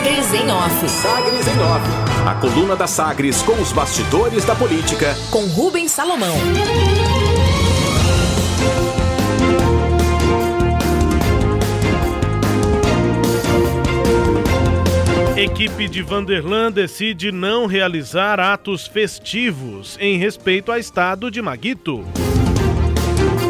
Sagres em Off. Sagres em Off. A coluna da Sagres com os bastidores da política. Com Rubens Salomão. Equipe de Vanderlan decide não realizar atos festivos em respeito ao estado de Maguito.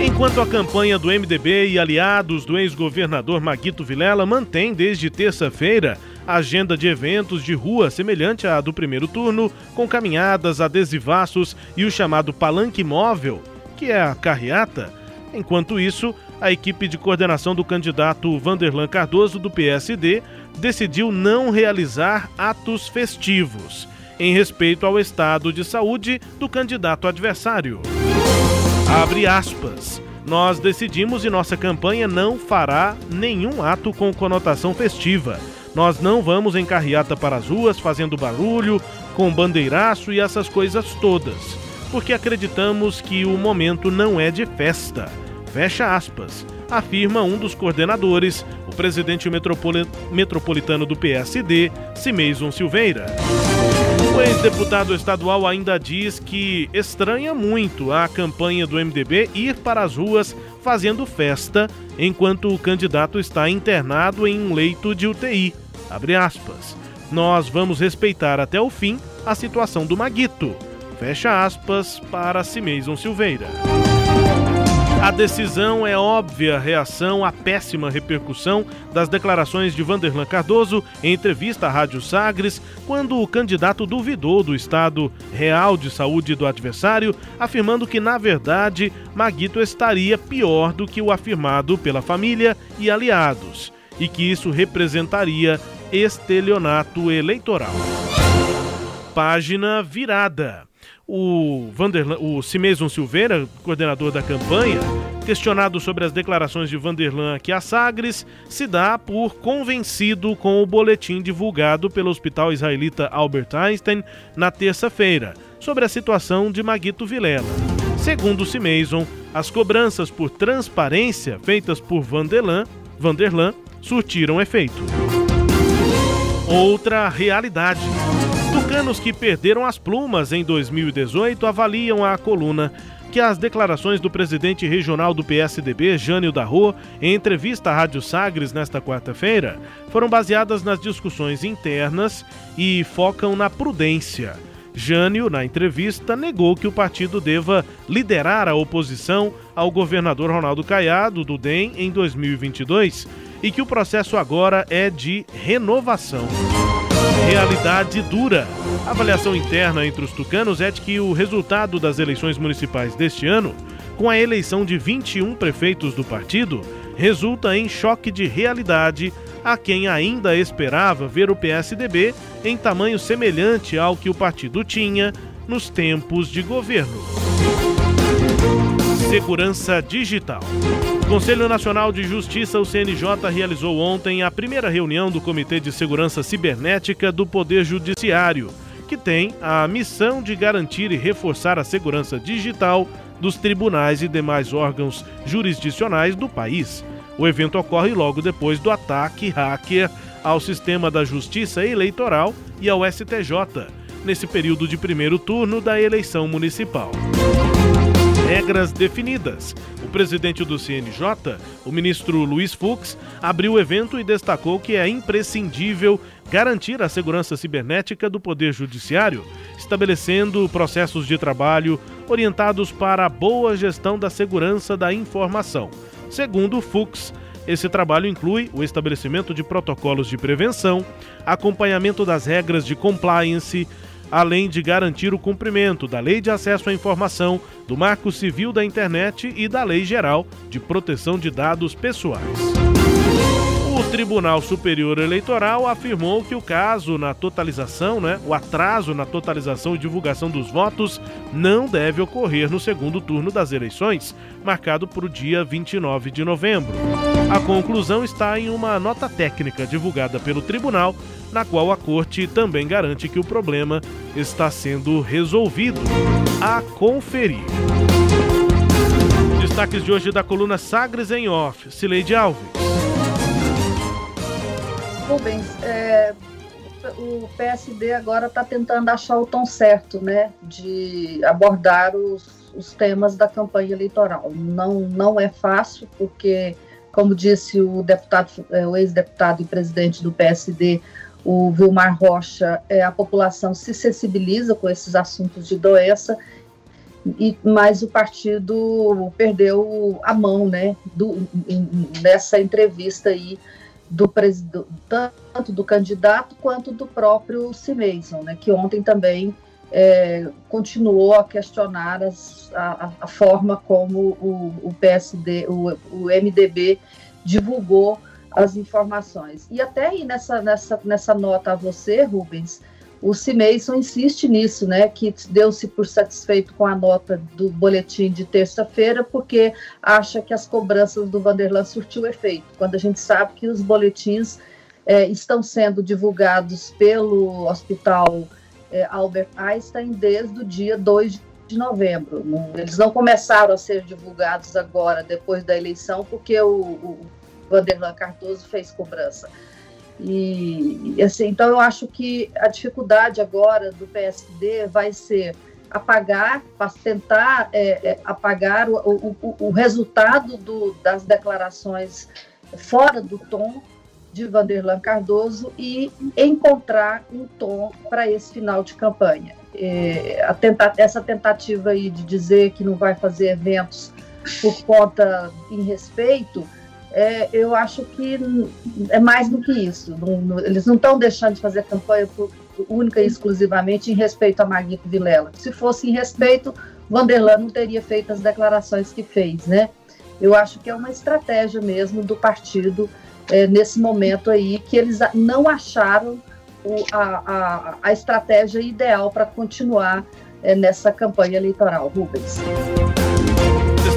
Enquanto a campanha do MDB e aliados do ex-governador Maguito Vilela mantém desde terça-feira agenda de eventos de rua semelhante à do primeiro turno, com caminhadas, adesivaços e o chamado palanque móvel, que é a carreata. Enquanto isso, a equipe de coordenação do candidato Vanderlan Cardoso do PSD decidiu não realizar atos festivos, em respeito ao estado de saúde do candidato adversário. Abre aspas. Nós decidimos e nossa campanha não fará nenhum ato com conotação festiva. Nós não vamos em carreata para as ruas fazendo barulho, com bandeiraço e essas coisas todas, porque acreditamos que o momento não é de festa. Fecha aspas, afirma um dos coordenadores, o presidente metropolitano do PSD, Cimeison Silveira. O ex-deputado estadual ainda diz que estranha muito a campanha do MDB ir para as ruas fazendo festa enquanto o candidato está internado em um leito de UTI. Nós vamos respeitar até o fim a situação do Maguito. Fecha aspas para Cimeison Silveira. A decisão é óbvia reação à péssima repercussão das declarações de Vanderlan Cardoso em entrevista à Rádio Sagres, quando o candidato duvidou do estado real de saúde do adversário, afirmando que, na verdade, Maguito estaria pior do que o afirmado pela família e aliados, e que isso representaria estelionato eleitoral. Página virada o Vanderlan, o Cimeson Silveira, coordenador da campanha, questionado sobre as declarações de Vanderlan aqui a Sagres, se dá por convencido com o boletim divulgado pelo Hospital Israelita Albert Einstein na terça-feira sobre a situação de Maguito Vilela. Segundo Cimeson, as cobranças por transparência feitas por Vanderlan, Vanderlan surtiram efeito. Outra realidade. Tucanos que perderam as plumas em 2018 avaliam a coluna que as declarações do presidente regional do PSDB, Jânio Darro, em entrevista à Rádio Sagres nesta quarta-feira, foram baseadas nas discussões internas e focam na prudência. Jânio, na entrevista, negou que o partido deva liderar a oposição ao governador Ronaldo Caiado, do DEM, em 2022 e que o processo agora é de renovação. Realidade dura. A avaliação interna entre os tucanos é de que o resultado das eleições municipais deste ano, com a eleição de 21 prefeitos do partido, resulta em choque de realidade a quem ainda esperava ver o PSDB em tamanho semelhante ao que o partido tinha nos tempos de governo. Segurança Digital. O Conselho Nacional de Justiça, o CNJ, realizou ontem a primeira reunião do Comitê de Segurança Cibernética do Poder Judiciário, que tem a missão de garantir e reforçar a segurança digital dos tribunais e demais órgãos jurisdicionais do país. O evento ocorre logo depois do ataque hacker ao sistema da Justiça Eleitoral e ao STJ, nesse período de primeiro turno da eleição municipal regras definidas. O presidente do CNJ, o ministro Luiz Fux, abriu o evento e destacou que é imprescindível garantir a segurança cibernética do Poder Judiciário, estabelecendo processos de trabalho orientados para a boa gestão da segurança da informação. Segundo Fux, esse trabalho inclui o estabelecimento de protocolos de prevenção, acompanhamento das regras de compliance, além de garantir o cumprimento da Lei de Acesso à Informação, do Marco Civil da Internet e da Lei Geral de Proteção de Dados Pessoais. O Tribunal Superior Eleitoral afirmou que o caso na totalização, né, o atraso na totalização e divulgação dos votos não deve ocorrer no segundo turno das eleições, marcado para o dia 29 de novembro. A conclusão está em uma nota técnica divulgada pelo tribunal, na qual a corte também garante que o problema está sendo resolvido. A conferir. Destaques de hoje da coluna Sagres em Off. Cileide Alves. Rubens, é, o PSD agora está tentando achar o tom certo, né, de abordar os, os temas da campanha eleitoral. Não, não é fácil, porque, como disse o deputado, é, o ex-deputado e presidente do PSD, o Vilmar Rocha, é, a população se sensibiliza com esses assuntos de doença, e, mas o partido perdeu a mão, né, do, nessa entrevista aí do tanto do candidato quanto do próprio Cimeison, né, que ontem também é, continuou a questionar as, a, a, forma como o, o PSD, o, o, MDB divulgou as informações. E até nessa, nessa, nessa nota a você, Rubens, o Cimeison insiste nisso, né, que deu-se por satisfeito com a nota do boletim de terça-feira, porque acha que as cobranças do Vanderlan surtiu efeito, quando a gente sabe que os boletins é, estão sendo divulgados pelo Hospital é, Albert Einstein desde o dia 2 de novembro. Não, eles não começaram a ser divulgados agora, depois da eleição, porque o, o Vanderlan Cardoso fez cobrança. E, assim, então eu acho que a dificuldade agora do PSD vai ser apagar, tentar é, é, apagar o, o, o resultado do, das declarações fora do tom de Vanderlan Cardoso e encontrar um tom para esse final de campanha. É, tenta essa tentativa aí de dizer que não vai fazer eventos por conta em respeito, é, eu acho que é mais do que isso. Não, não, eles não estão deixando de fazer campanha por, única e exclusivamente em respeito a Maguito Vilela. Se fosse em respeito, Vanderlan não teria feito as declarações que fez, né? Eu acho que é uma estratégia mesmo do partido é, nesse momento aí que eles não acharam o, a, a, a, estratégia ideal para continuar é, nessa campanha eleitoral, Rubens.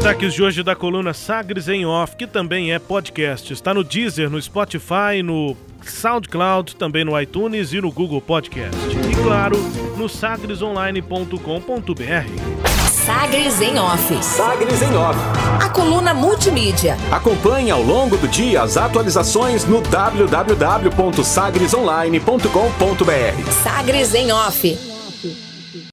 Destaques de hoje da coluna Sagres em Off, que também é podcast. Está no Deezer, no Spotify, no SoundCloud, também no iTunes e no Google Podcast. E claro, no sagresonline.com.br. Sagres em Off. Sagres em Off. A coluna multimídia. Acompanhe ao longo do dia as atualizações no www.sagresonline.com.br. Sagres em Off.